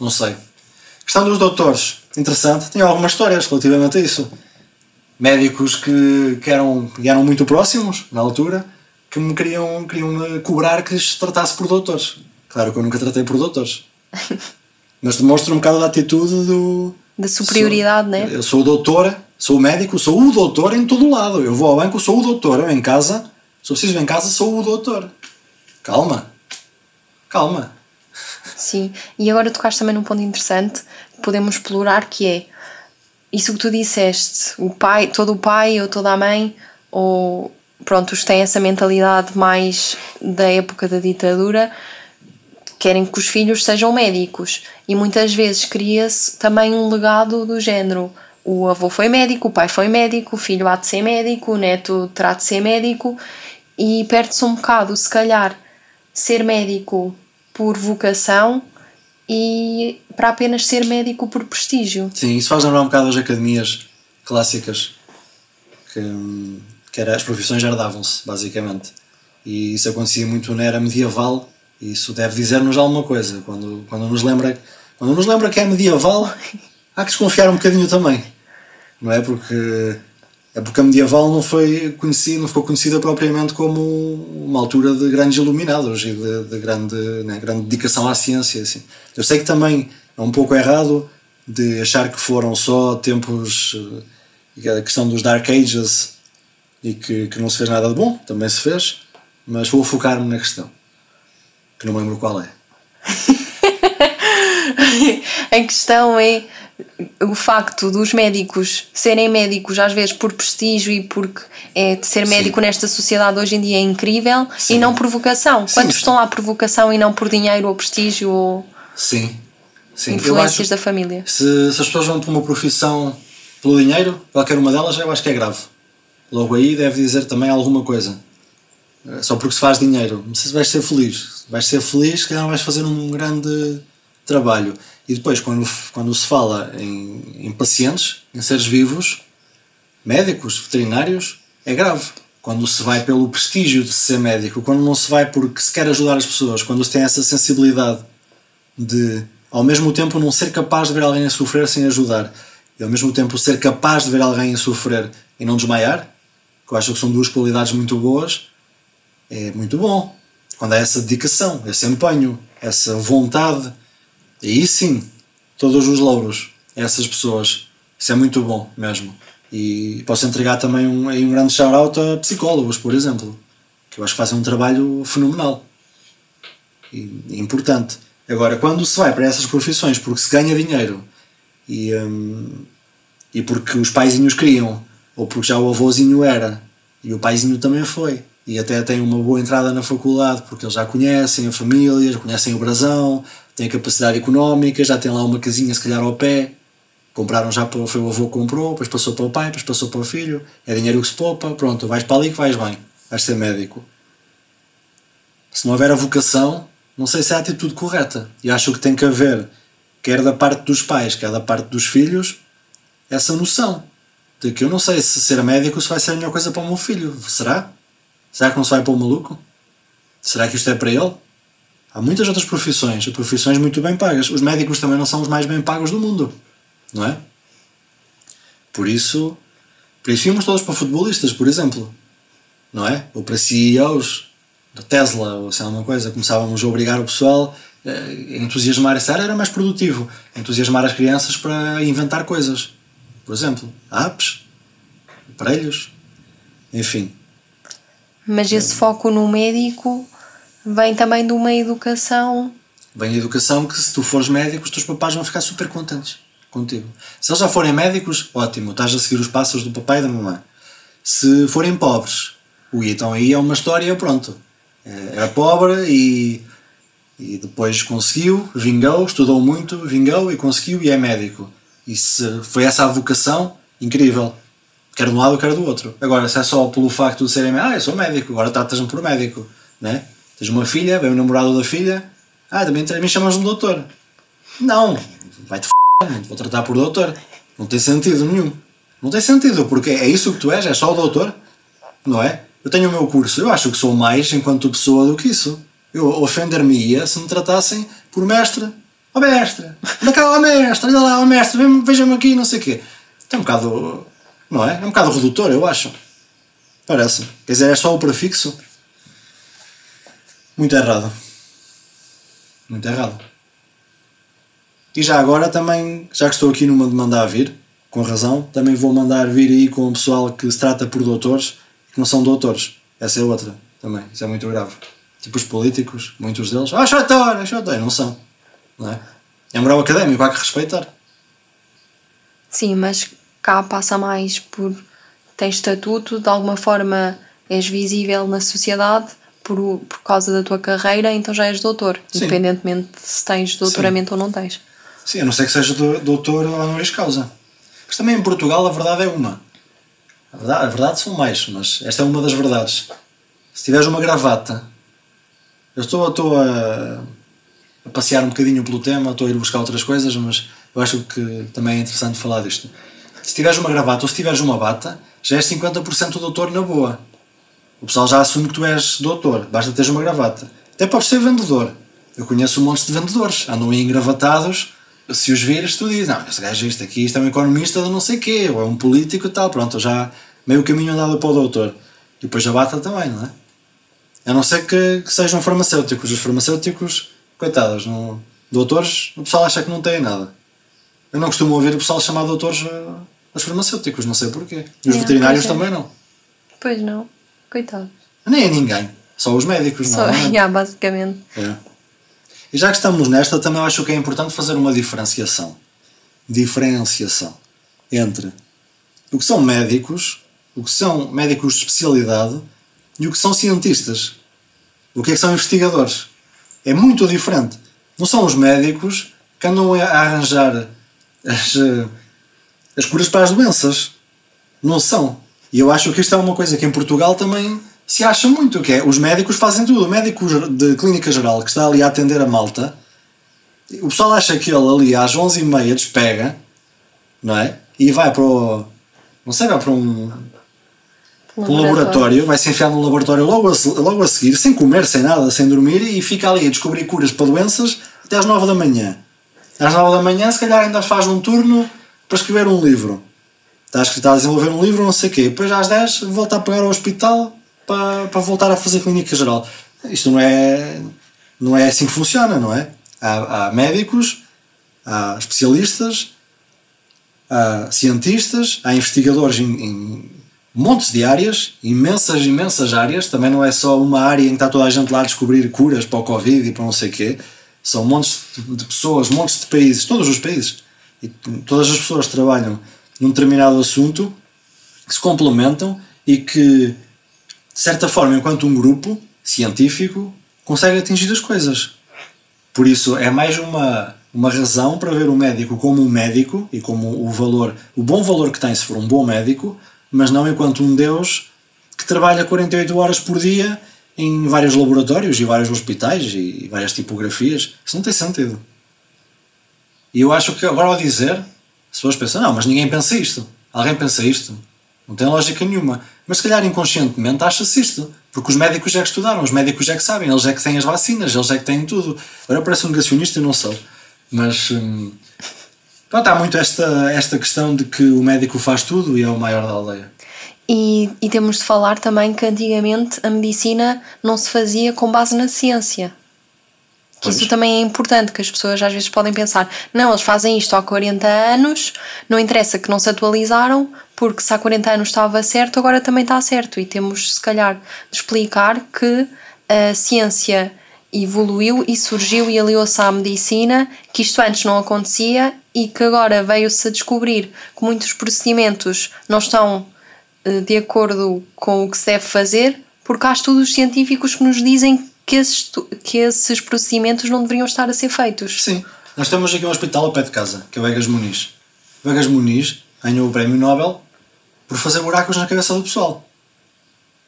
Não sei. Questão dos doutores. Interessante. Tenho algumas histórias relativamente a isso. Médicos que, que, eram, que eram muito próximos, na altura, que me queriam, queriam cobrar que lhes tratasse por doutores. Claro que eu nunca tratei por doutores. (laughs) Mas demonstra um bocado da atitude do. Da superioridade, sou, né? Eu sou doutora, sou médico, sou o doutor em todo lado. Eu vou ao banco, sou o doutor. Eu em casa, se eu preciso em casa, sou o doutor. Calma. Calma. Sim, e agora tocaste também num ponto interessante que podemos explorar que é isso que tu disseste, o pai, todo o pai ou toda a mãe, ou pronto, os têm essa mentalidade mais da época da ditadura, querem que os filhos sejam médicos. E muitas vezes cria-se também um legado do género. O avô foi médico, o pai foi médico, o filho há de ser médico, o neto terá de ser médico, e perde-se um bocado, se calhar, ser médico por vocação e para apenas ser médico por prestígio. Sim, isso faz lembrar um bocado as academias clássicas que, que era, as profissões herdavam-se, basicamente. E isso acontecia muito na era medieval, isso deve dizer-nos alguma coisa. Quando, quando, nos lembra, quando nos lembra que é medieval, há que desconfiar um bocadinho também. Não é? Porque é porque a medieval não foi conhecida, não ficou conhecida propriamente como uma altura de grandes iluminados e de, de grande, né, grande dedicação à ciência. Assim. Eu sei que também é um pouco errado de achar que foram só tempos, eh, a questão dos Dark Ages e que, que não se fez nada de bom, também se fez, mas vou focar-me na questão, que não me lembro qual é. (laughs) a questão é o facto dos médicos serem médicos às vezes por prestígio e porque é de ser médico Sim. nesta sociedade hoje em dia é incrível Sim. e não por vocação. Sim. Quantos estão lá por vocação e não por dinheiro ou prestígio ou Sim. Sim. influências da família? Se, se as pessoas vão para uma profissão pelo dinheiro, qualquer uma delas, eu acho que é grave. Logo aí deve dizer também alguma coisa. Eh, só porque se faz dinheiro. Não sei se vais ser feliz. Vais ser feliz, que não vais fazer um grande trabalho. E depois, quando, quando se fala em, em pacientes, em seres vivos, médicos, veterinários, é grave. Quando se vai pelo prestígio de ser médico, quando não se vai porque se quer ajudar as pessoas, quando se tem essa sensibilidade de, ao mesmo tempo, não ser capaz de ver alguém a sofrer sem ajudar, e ao mesmo tempo ser capaz de ver alguém a sofrer e não desmaiar, que eu acho que são duas qualidades muito boas, é muito bom. Quando há essa dedicação, esse empenho, essa vontade Aí sim, todos os louros a essas pessoas. Isso é muito bom mesmo. E posso entregar também um, um grande shout-out a psicólogos, por exemplo, que eu acho que fazem um trabalho fenomenal e importante. Agora, quando se vai para essas profissões porque se ganha dinheiro e, um, e porque os paizinhos queriam, ou porque já o avôzinho era e o paizinho também foi, e até tem uma boa entrada na faculdade porque eles já conhecem a família, já conhecem o brasão, têm a capacidade económica, já têm lá uma casinha se calhar ao pé, compraram já, foi o avô que comprou, depois passou para o pai, depois passou para o filho, é dinheiro que se poupa, pronto, vais para ali que vais bem, vais ser médico. Se não houver a vocação, não sei se é a atitude correta. E acho que tem que haver, quer da parte dos pais, quer da parte dos filhos, essa noção de que eu não sei se ser médico se vai ser a melhor coisa para o meu filho. Será? Será que não se vai para o maluco? Será que isto é para ele? Há muitas outras profissões, profissões muito bem pagas. Os médicos também não são os mais bem pagos do mundo, não é? Por isso, por isso íamos todos para futebolistas, por exemplo, não é? Ou para CEOs da Tesla, ou sei alguma coisa. Começávamos a obrigar o pessoal a entusiasmar essa área, era mais produtivo. Entusiasmar as crianças para inventar coisas. Por exemplo, apps, aparelhos, enfim. Mas esse foco no médico vem também de uma educação. Vem a educação que se tu fores médico, os teus papais vão ficar super contentes contigo. Se eles já forem médicos, ótimo, estás a seguir os passos do papai e da mamãe. Se forem pobres, ui, então aí é uma história, pronto. É, era pobre e, e depois conseguiu, vingou, estudou muito, vingou e conseguiu e é médico. E se foi essa a vocação, incrível. Quer de um lado, quer do outro. Agora, se é só pelo facto de serem ah, eu sou médico, agora tratas-me por médico, né? Tens uma filha, vem o namorado da filha, ah, também, também chamas-me doutor. Não, vai-te f***, não te vou tratar por doutor. Não tem sentido nenhum. Não tem sentido, porque é isso que tu és, és só o doutor, não é? Eu tenho o meu curso, eu acho que sou mais enquanto pessoa do que isso. Eu ofender-me-ia se me tratassem por mestre. Ó oh, mestre, anda cá, ó oh, mestre, olha lá, ó oh, mestre, veja-me aqui, não sei o quê. É um bocado, não é? É um bocado redutor, eu acho. Parece. Quer dizer, é só o prefixo. Muito errado. Muito errado. E já agora também, já que estou aqui numa de mandar vir, com razão, também vou mandar vir aí com o pessoal que se trata por doutores que não são doutores. Essa é outra também. Isso é muito grave. Tipo os políticos, muitos deles, ah, doutor, é doutor, não são. Não é? É moral académico, há que respeitar. Sim, mas cá passa mais por. tens estatuto, de alguma forma és visível na sociedade por, por causa da tua carreira, então já és doutor, Sim. independentemente se tens doutoramento Sim. ou não tens. Sim, a não ser que seja doutor ou não és causa. Mas também em Portugal a verdade é uma. A verdade, a verdade são mais, mas esta é uma das verdades. Se tiveres uma gravata, eu estou, estou a, a passear um bocadinho pelo tema, estou a ir buscar outras coisas, mas eu acho que também é interessante falar disto. Se tiveres uma gravata ou se tiveres uma bata, já és 50% doutor na boa. O pessoal já assume que tu és doutor, basta teres uma gravata. Até podes ser vendedor. Eu conheço um monte de vendedores, andam aí engravatados. Se os vires, tu dizes: Não, esse gajo, isto aqui, isto é um economista de não sei quê, ou é um político e tal. Pronto, já meio caminho andado para o doutor. E depois a bata também, não é? A não ser que, que sejam farmacêuticos. Os farmacêuticos, coitados, não, doutores, o pessoal acha que não têm nada. Eu não costumo ouvir o pessoal chamar doutores aos farmacêuticos, não sei porquê. E os não, veterinários é. também não. Pois não. Coitado. Nem é ninguém. Só os médicos, Só, não é? (laughs) Yeah, basicamente. É. E já que estamos nesta, também acho que é importante fazer uma diferenciação. Diferenciação entre o que são médicos, o que são médicos de especialidade e o que são cientistas. O que é que são investigadores? É muito diferente. Não são os médicos que andam a arranjar as, eh, as curas para as doenças. Não são. E eu acho que isto é uma coisa que em Portugal também se acha muito, que é os médicos fazem tudo. O médico de clínica geral que está ali a atender a malta, o pessoal acha que ele ali às 11h30 despega, não é? E vai para o. Não sei, vai para um. Um laboratório, vai se enfiar no laboratório logo a, logo a seguir, sem comer, sem nada, sem dormir, e fica ali a descobrir curas para doenças até às 9 da manhã. Às 9 da manhã, se calhar ainda faz um turno para escrever um livro está, está a desenvolver um livro, não sei o quê. Depois às 10 volta a pegar ao hospital para, para voltar a fazer clínica geral. Isto não é, não é assim que funciona, não é? Há, há médicos, há especialistas, há cientistas, há investigadores em, em montes de áreas, imensas, imensas áreas. Também não é só uma área em que está toda a gente lá a descobrir curas para o Covid e para não sei o quê. São montes de pessoas, montes de países, todos os países. E todas as pessoas trabalham num determinado assunto que se complementam e que, de certa forma, enquanto um grupo científico, consegue atingir as coisas. Por isso, é mais uma, uma razão para ver o médico como um médico e como o valor, o bom valor que tem se for um bom médico, mas não enquanto um Deus que trabalha 48 horas por dia em vários laboratórios e vários hospitais e várias tipografias. Isso não tem sentido. E eu acho que agora ao dizer, as pessoas pensam, não, mas ninguém pensa isto. Alguém pensa isto. Não tem lógica nenhuma. Mas se calhar inconscientemente acha-se isto. Porque os médicos é que estudaram, os médicos é que sabem, eles é que têm as vacinas, eles é que têm tudo. Agora parece um negacionista, eu não sou. Mas. Hum, pronto, há muito esta, esta questão de que o médico faz tudo e é o maior da aldeia. E, e temos de falar também que antigamente a medicina não se fazia com base na ciência. Que isso também é importante, que as pessoas às vezes podem pensar, não, eles fazem isto há 40 anos, não interessa que não se atualizaram, porque se há 40 anos estava certo, agora também está certo. E temos, se calhar, de explicar que a ciência evoluiu e surgiu e aliou-se à medicina, que isto antes não acontecia e que agora veio-se a descobrir que muitos procedimentos não estão de acordo com o que se deve fazer, porque há estudos científicos que nos dizem que esses, que esses procedimentos não deveriam estar a ser feitos. Sim. Nós temos aqui um hospital ao pé de casa, que é o Vegas Muniz. O Vegas Muniz ganhou o prémio Nobel por fazer buracos na cabeça do pessoal.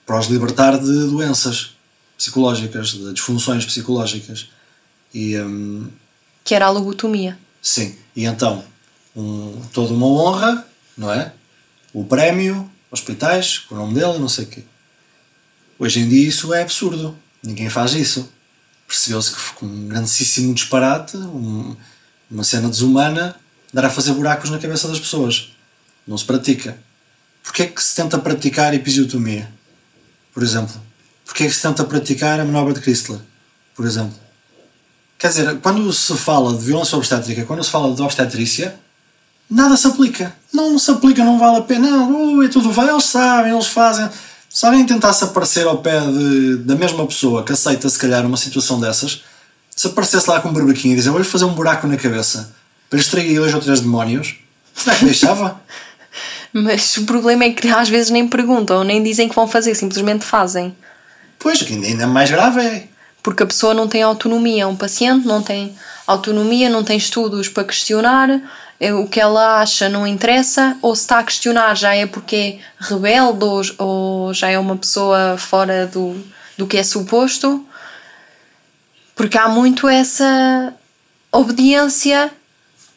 Para os libertar de doenças psicológicas, de disfunções psicológicas. E, hum, Que era a lobotomia. sim, e então, um, toda uma honra, não é? O prémio, hospitais, com o nome dele, não sei o quê. Hoje em dia isso é absurdo. Ninguém faz isso. Percebeu-se que foi um grandíssimo disparate, um- uma cena desumana, dar a fazer buracos na cabeça das pessoas. Não se pratica. Porquê que se tenta praticar episiotomia? Por exemplo. Porquê que se tenta praticar a manobra de Chrysler? Por exemplo. Quer dizer, quando se fala de violência obstétrica, quando se fala de obstetrícia, nada se aplica. Não se aplica, não vale a pena. Não, uh, é tudo vai, eles sabem, eles fazem. Se alguém tentasse aparecer ao pé de, da mesma pessoa que aceita, se calhar, uma situação dessas, se aparecesse lá com um barbequinho e dizer vou-lhe fazer um buraco na cabeça para extrair dois ou três demónios, será que deixava? (laughs) Mas o problema é que às vezes nem perguntam, nem dizem que vão fazer, simplesmente fazem. Pois, o que ainda- mais grave é. Porque a pessoa não tem autonomia, um paciente não tem autonomia, não tem estudos para questionar, é, o que ela acha não interessa, ou se está a questionar já é porque é rebelde ou, ou já é uma pessoa fora do, do que é suposto. Porque há muito essa obediência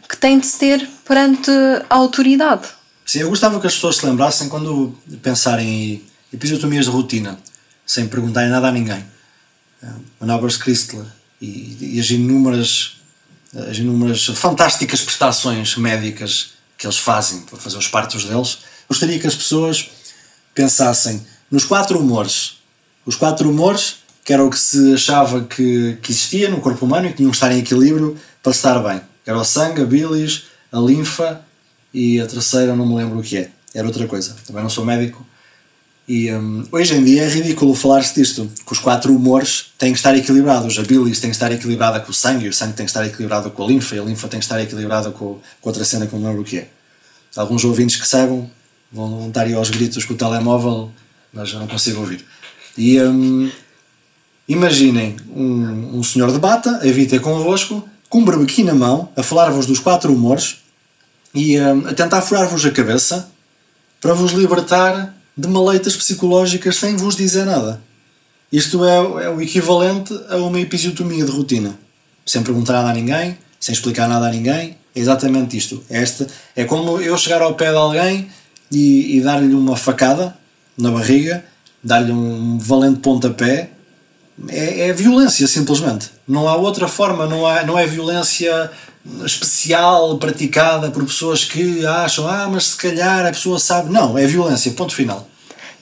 que tem de se ter perante a autoridade. Sim, eu gostava que as pessoas se lembrassem quando pensarem em episiotomias de rotina, sem perguntarem nada a ninguém. Eh, Manobras de Chrysler e, e as inúmeras, as inúmeras fantásticas prestações médicas que eles fazem para fazer os partos deles. Gostaria que as pessoas pensassem nos quatro humores. Os quatro humores, que era o que se achava que, que existia no corpo humano e que tinham que estar em equilíbrio para estar bem. Era o sangue, a bilis, a linfa e a terceira não me lembro o que é. Era outra coisa. Também não sou médico. E hum, hoje em dia é ridículo falar-se disto, que os quatro humores têm que estar equilibrados. A bilis tem que estar equilibrada com o sangue, o sangue tem que estar equilibrado com a linfa, e a linfa tem que estar equilibrada com, com outra cena que não lembro o que é. Alguns ouvintes que saibam vão estar aí aos gritos com o telemóvel, mas eu não consigo ouvir. E hum, imaginem um, um senhor de bata a vir ter convosco, com um barbequim na mão, a falar-vos dos quatro humores e hum, a tentar furar-vos a cabeça para vos libertar de maleitas psicológicas sem vos dizer nada. Isto é, é o equivalente a uma episiotomia de rotina. Sem perguntar nada a ninguém, sem explicar nada a ninguém. É exatamente isto. É, esta, é como eu chegar ao pé de alguém e, e dar-lhe uma facada na barriga, dar-lhe um valente pontapé. É, é violência, simplesmente. Não há outra forma, não, há, não é violência especial praticada por pessoas que acham, ah, mas se calhar a pessoa sabe. Não, é violência, ponto final.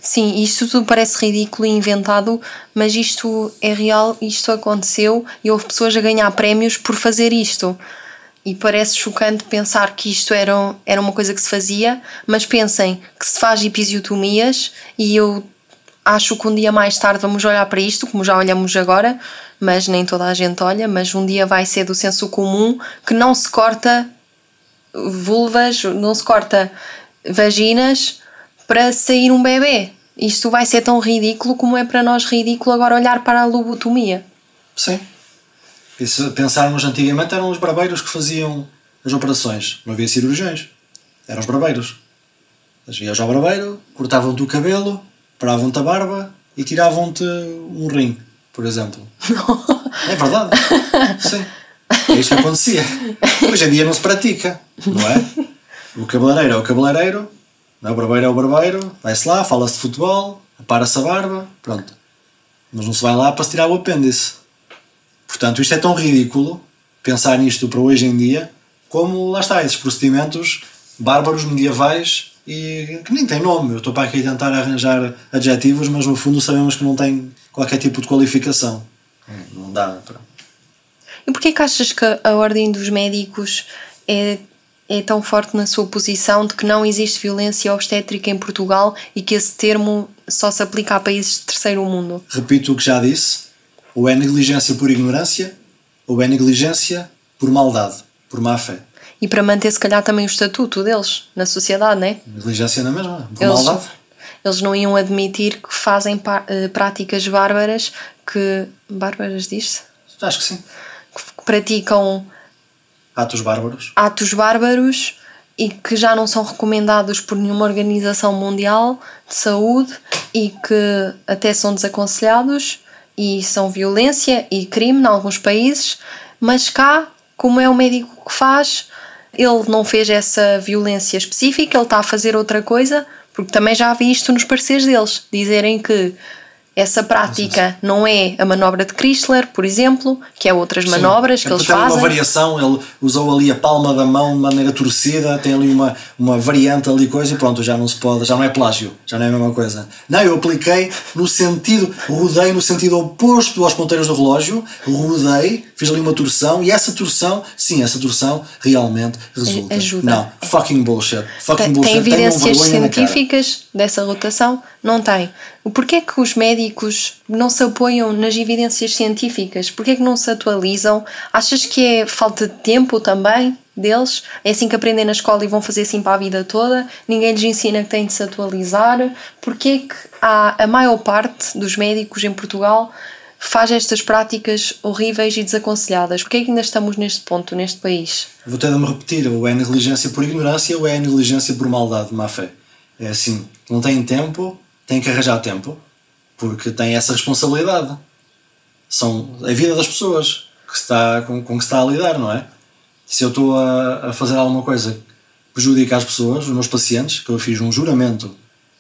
Sim, isto tudo parece ridículo e inventado, mas isto é real, isto aconteceu e houve pessoas a ganhar prémios por fazer isto. E parece chocante pensar que isto era, era uma coisa que se fazia, mas pensem que se faz episiotomias e eu acho que um dia mais tarde vamos olhar para isto, como já olhamos agora, mas nem toda a gente olha, mas um dia vai ser do senso comum que não se corta vulvas, não se corta vaginas para sair um bebê. Isto vai ser tão ridículo como é para nós ridículo agora olhar para a lobotomia. Sim. E se pensarmos antigamente, eram os barbeiros que faziam as operações. Não havia cirurgiões. Eram os barbeiros. Eles iam ao barbeiro, cortavam-te o cabelo, paravam-te a barba e tiravam-te um rim, por exemplo. (laughs) é verdade. Sim. É isto que acontecia. Hoje em dia não se pratica, não é? O cabeleireiro é o cabeleireiro, é? o barbeiro é o barbeiro, vai-se lá, fala-se de futebol, para-se a barba, pronto. Mas não se vai lá para se tirar o apêndice. Portanto, isto é tão ridículo pensar nisto para hoje em dia, como lá está, esses procedimentos bárbaros medievais e que nem têm nome. Eu estou para aqui tentar arranjar adjetivos, mas no fundo sabemos que não tem qualquer tipo de qualificação. Não dá para. E porquê que achas que a Ordem dos Médicos é, é tão forte na sua posição de que não existe violência obstétrica em Portugal e que esse termo só se aplica a países de terceiro mundo? Repito o que já disse: ou é negligência por ignorância, ou é negligência por maldade, por má fé. E para manter, se calhar, também o estatuto deles na sociedade, não é? Negligência na mesma, por Eles, maldade. eles não iam admitir que fazem eh, práticas bárbaras que. bárbaras diz-se? Acho que sim. Que praticam Atos bárbaros. atos bárbaros e que já não são recomendados por nenhuma organização mundial de saúde e que até são desaconselhados e são violência e crime em alguns países, mas cá, como é o médico que faz, ele não fez essa violência específica, ele está a fazer outra coisa, porque também já vi isto nos pareceres deles, dizerem que essa prática não é a manobra de Chrysler, por exemplo, que é outras manobras Sim, que eles tem fazem. uma variação, ele usou ali a palma da mão de maneira torcida, tem ali uma, uma variante ali coisa e pronto, já não se pode, já não é plágio, já não é a mesma coisa. Não, eu apliquei no sentido, rodei no sentido oposto aos ponteiros do relógio, rodei, fiz ali uma torção e essa torção, sim, essa torção realmente resulta. Ajuda. Não, fucking bullshit. Fucking Tem, bullshit. tem evidências cara. científicas dessa rotação? Não tem. Porquê é que os médicos não se apoiam nas evidências científicas? Porquê que não se atualizam? Achas que é falta de tempo também deles? É assim que aprendem na escola e vão fazer assim para a vida toda? Ninguém lhes ensina que têm de se atualizar? Porquê que há, a maior parte dos médicos em Portugal faz estas práticas horríveis e desaconselhadas? Porquê é que ainda estamos neste ponto, neste país? Vou de me repetir, ou é negligência por ignorância ou é negligência por maldade, má fé. É assim, não têm tempo, têm que arranjar tempo, porque têm essa responsabilidade. São a vida das pessoas que está, com, com que se está a lidar, não é? Se eu estou a, a fazer alguma coisa que prejudica as pessoas, os meus pacientes, que eu fiz um juramento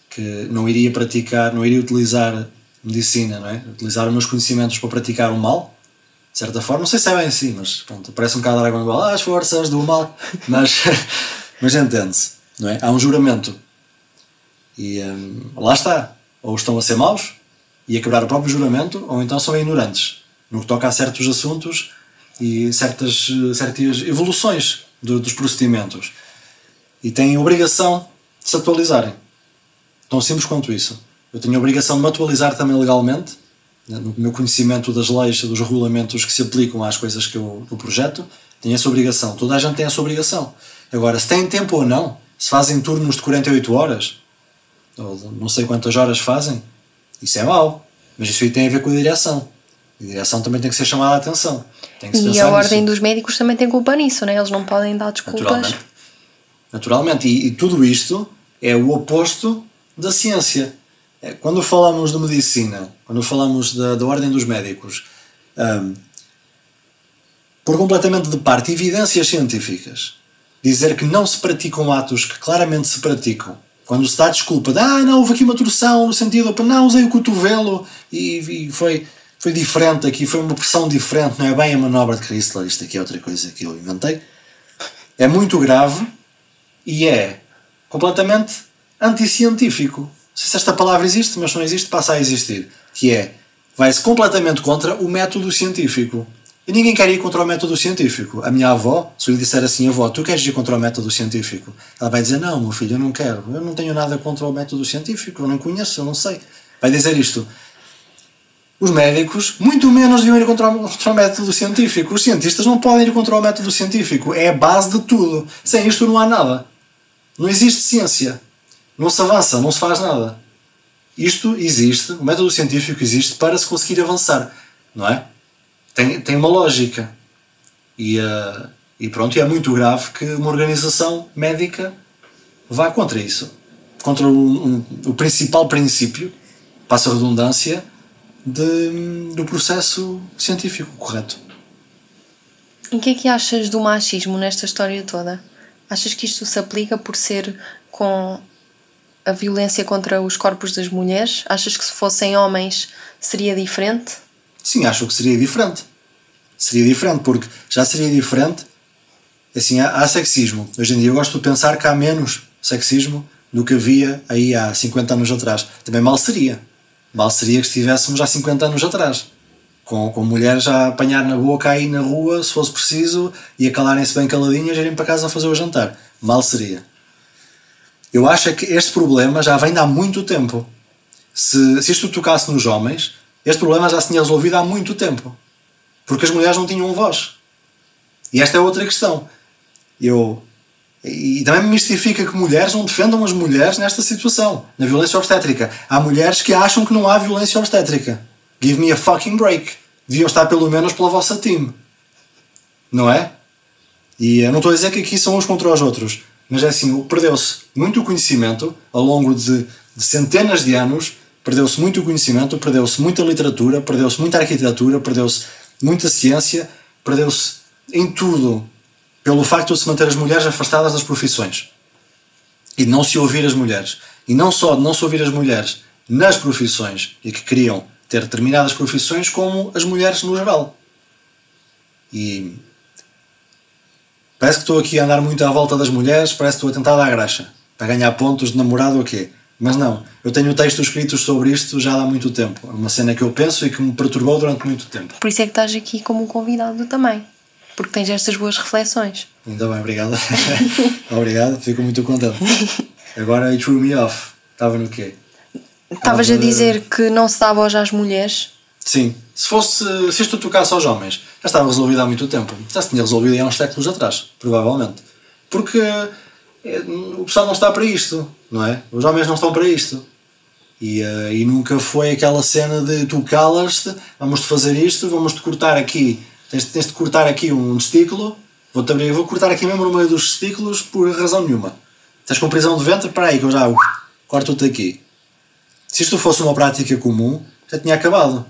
que não iria praticar, não iria utilizar medicina, não é? Utilizar os meus conhecimentos para praticar o mal, de certa forma, não sei se é bem assim, mas pronto, parece um bocado Dragon Ball, ah, as forças do mal, mas, (laughs) mas entende-se, não é? Há um juramento e hum, lá está, ou estão a ser maus e a quebrar o próprio juramento, ou então são ignorantes no que toca a certos assuntos e certas, certas evoluções do- dos procedimentos e têm obrigação de se atualizarem. Tão simples quanto isso. Eu tenho a obrigação de me atualizar também legalmente, né, no meu conhecimento das leis, dos regulamentos que se aplicam às coisas que eu, que eu projeto, tenho essa obrigação. Toda a gente tem essa obrigação. Agora, se têm tempo ou não, se fazem turnos de 48 horas, ou não sei quantas horas fazem, isso é mau. Mas isso aí tem a ver com a direção. A direção também tem que ser chamada a atenção. E a ordem nisso. dos médicos também tem culpa nisso, né? Eles não podem dar desculpas. Naturalmente. Naturalmente. E, e tudo isto é o oposto da ciência. É, Quando falamos de medicina, quando falamos da, da ordem dos médicos, hum, por completamente de parte evidências científicas, dizer que não se praticam atos que claramente se praticam, quando se dá desculpa de ah, não, houve aqui uma torção no sentido, não, usei o cotovelo e, e foi, foi diferente aqui, foi uma pressão diferente, não é bem a manobra de Chrysler, isto aqui é outra coisa que eu inventei. É muito grave e é completamente anticientífico. Não sei se esta palavra existe, mas se não existe, passa a existir. Que é, vai-se completamente contra o método científico. E ninguém quer ir contra o método científico. A minha avó, se eu lhe disser assim, avó, tu queres ir contra o método científico? Ela vai dizer, não, meu filho, eu não quero. Eu não tenho nada contra o método científico, eu não conheço, eu não sei. Vai dizer isto. Os médicos, muito menos deviam ir contra o, contra o método científico. Os cientistas não podem ir contra o método científico. É a base de tudo. Sem isto não há nada. Não existe ciência. Não se avança, não se faz nada. Isto existe, o método científico existe para se conseguir avançar, não é? Tem, tem uma lógica. E, eh, e pronto, e é muito grave que uma organização médica vá contra isso. Contra o, um- o principal princípio, passa a redundância, de, do processo científico correto. E o que é que achas do machismo nesta história toda? Achas que isto se aplica por ser com a violência contra os corpos das mulheres? Achas que se fossem homens seria diferente? Sim, acho que seria diferente. Seria diferente, porque já seria diferente. Assim, há, há sexismo. Hoje em dia eu gosto de pensar que há menos sexismo do que havia aí há 50 anos atrás. Também mal seria. Mal seria que estivéssemos há 50 anos atrás. Com, com mulheres a apanhar na boca aí na rua, se fosse preciso, e a calarem-se bem caladinhas e irem para casa a fazer o jantar. Mal seria. Eu acho é que este problema já vem de há muito tempo. Se, se isto tocasse nos homens, este problema já se tinha resolvido há muito tempo. Porque as mulheres não tinham voz. E esta é outra questão. Eu. E também me mistifica que mulheres não defendam as mulheres nesta situação, na violência obstétrica. Há mulheres que acham que não há violência obstétrica. Give me a fucking break. Deviam estar pelo menos pela vossa team. Não é? E eu não estou a dizer que aqui são uns contra os outros, mas é assim, perdeu-se muito conhecimento ao longo de, de centenas de anos Perdeu-se muito o conhecimento, perdeu-se muita literatura, perdeu-se muita arquitetura, perdeu-se muita ciência, perdeu-se em tudo pelo facto de se manter as mulheres afastadas das profissões e não se ouvir as mulheres. E não só de não se ouvir as mulheres nas profissões e que queriam ter determinadas profissões, como as mulheres no geral. E parece que estou aqui a andar muito à volta das mulheres, parece que estou a tentar dar graxa para ganhar pontos de namorado ou quê. Mas não, eu tenho textos escritos sobre isto já há muito tempo. É uma cena que eu penso e que me perturbou durante muito tempo. Por isso é que estás aqui como convidado também. Porque tens estas boas reflexões. Ainda bem, obrigado. (laughs) obrigado, fico muito contente. Agora it threw me off. Estava no quê? Estavas a dizer que não se dá voz às mulheres. Sim. Se fosse. Se isto tocasse aos homens, já estava resolvido há muito tempo. Já se tinha resolvido há uns séculos atrás, provavelmente. Porque o pessoal não está para isto, não é? Os homens não estão para isto. E, uh, e nunca foi aquela cena de tu calas-te, vamos-te fazer isto, vamos-te cortar aqui, tens, tens de cortar aqui um testículo, vou-te abrir, vou cortar aqui mesmo no meio dos testículos por razão nenhuma. Estás com prisão de ventre, para aí que eu já corto-te aqui. Se isto fosse uma prática comum, já tinha acabado.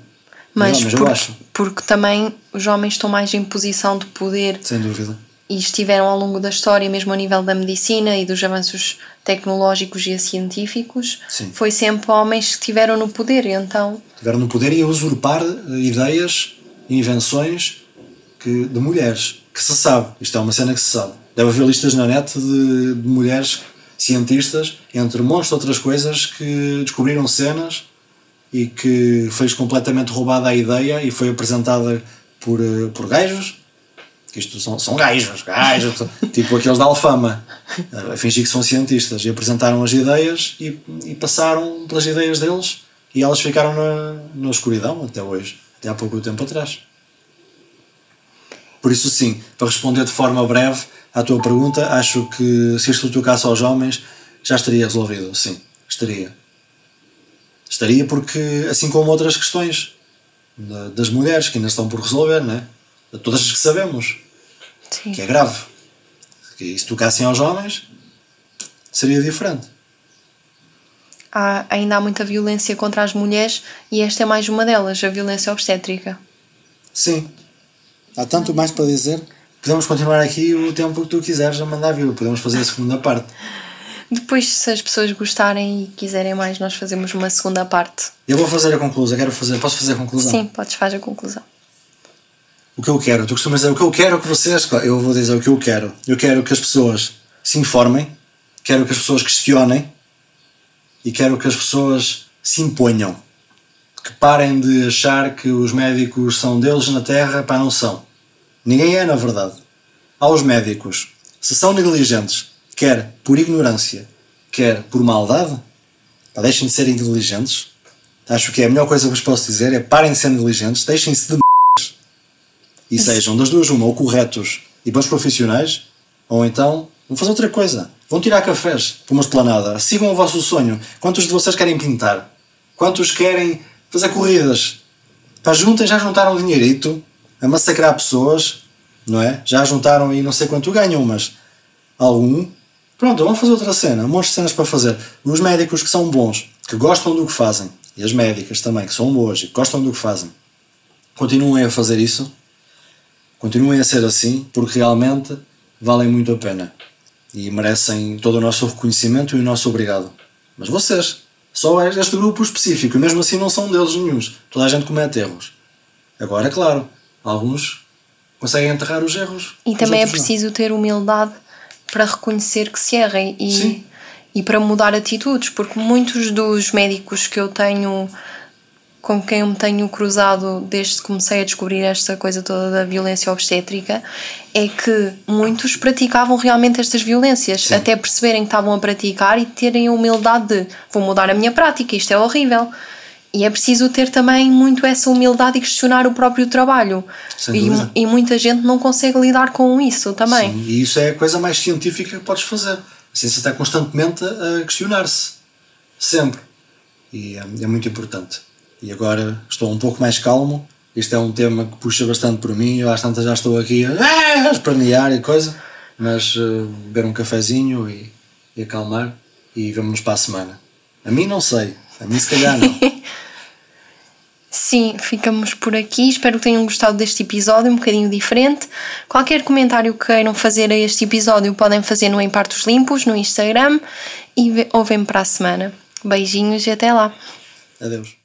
Mas, homens, porque, porque também os homens estão mais em posição de poder. Sem dúvida e estiveram ao longo da história, mesmo a nível da medicina e dos avanços tecnológicos e científicos, Sim. foi sempre homens que estiveram no poder, então... Tiveram no poder e a usurpar eh, ideias e invenções que, de mulheres, que se sabe, isto é uma cena que se sabe. Deve haver listas na net de, de mulheres cientistas, entre montes de outras coisas, que descobriram cenas e que foi completamente roubada a ideia e foi apresentada por, eh, por gajos que isto são, são gajos, gajos, tipo aqueles da Alfama, a fingir que são cientistas e apresentaram as ideias e, e passaram pelas ideias deles e elas ficaram na, na escuridão até hoje, até há pouco tempo atrás. Por isso, sim, para responder de forma breve à tua pergunta, acho que se isto tocasse aos homens já estaria resolvido, sim, estaria. Estaria porque, assim como outras questões das mulheres que ainda estão por resolver, não é? todas as que sabemos, Sim. que é grave. Que se tocassem aos homens, seria diferente. Há, ainda há muita violência contra as mulheres e esta é mais uma delas, a violência obstétrica. Sim. Há tanto mais para dizer. Podemos continuar aqui o tempo que tu quiseres a mandar vir. Podemos fazer a segunda parte. Depois, se as pessoas gostarem e quiserem mais, nós fazemos uma segunda parte. Eu vou fazer a conclusão. Quero fazer. Posso fazer a conclusão? Sim, podes fazer a conclusão o que eu quero. Tu costumas dizer o que eu quero que vocês. Eu vou dizer o que eu quero. Eu quero que as pessoas se informem, quero que as pessoas questionem e quero que as pessoas se imponham. Que parem de achar que os médicos são deles na Terra, pá, não são. Ninguém é, na verdade. Aos médicos, se são negligentes, quer por ignorância, quer por maldade, pá, deixem de ser inteligentes. Acho que é a melhor coisa que vos posso dizer é parem de ser negligentes, deixem-se de e sejam das duas uma, ou corretos e bons profissionais, ou então vão fazer outra coisa. Vão tirar cafés para uma esplanada. Sigam o vosso sonho. Quantos de vocês querem pintar? Quantos querem fazer corridas? Para juntem, já juntaram dinheirito a massacrar pessoas, não é? Já juntaram aí não sei quanto ganham, mas algum. Pronto, vão fazer outra cena. Um monte de cenas para fazer. Os médicos que são bons, que gostam do que fazem, e as médicas também, que são boas e que gostam do que fazem, continuem a fazer isso Continuem a ser assim, porque realmente valem muito a pena e merecem todo o nosso reconhecimento e o nosso obrigado. Mas vocês, só este grupo específico, e mesmo assim não são deles nenhums. Toda a gente comete erros. Agora, claro, alguns conseguem enterrar os erros. E também é preciso não. ter humildade para reconhecer que se errem e, e para mudar atitudes, porque muitos dos médicos que eu tenho com quem eu me tenho cruzado desde que comecei a descobrir esta coisa toda da violência obstétrica é que muitos praticavam realmente estas violências, Sim. até perceberem que estavam a praticar e terem a humildade de vou mudar a minha prática, isto é horrível. E é preciso ter também muito essa humildade e questionar o próprio trabalho. E, e, muita gente não consegue lidar com isso também. Sim, e isso é a coisa mais científica que podes fazer. A ciência está constantemente a questionar-se. Sempre. E é, é muito importante e agora estou um pouco mais calmo. Isto é um tema que puxa bastante por mim. Eu às tantas já estou aqui a (laughs) espernear e coisa, mas uh, beber um cafezinho e, e acalmar e vemos-nos para a semana. A mim não sei, A mim, se calhar, não. (laughs) Sim, ficamos por aqui. Espero que tenham gostado deste episódio, um bocadinho diferente. Qualquer comentário que queiram fazer a este episódio podem fazer no Em Partos Limpos, no Instagram. E ouvem para a semana. Beijinhos e até lá. Adeus.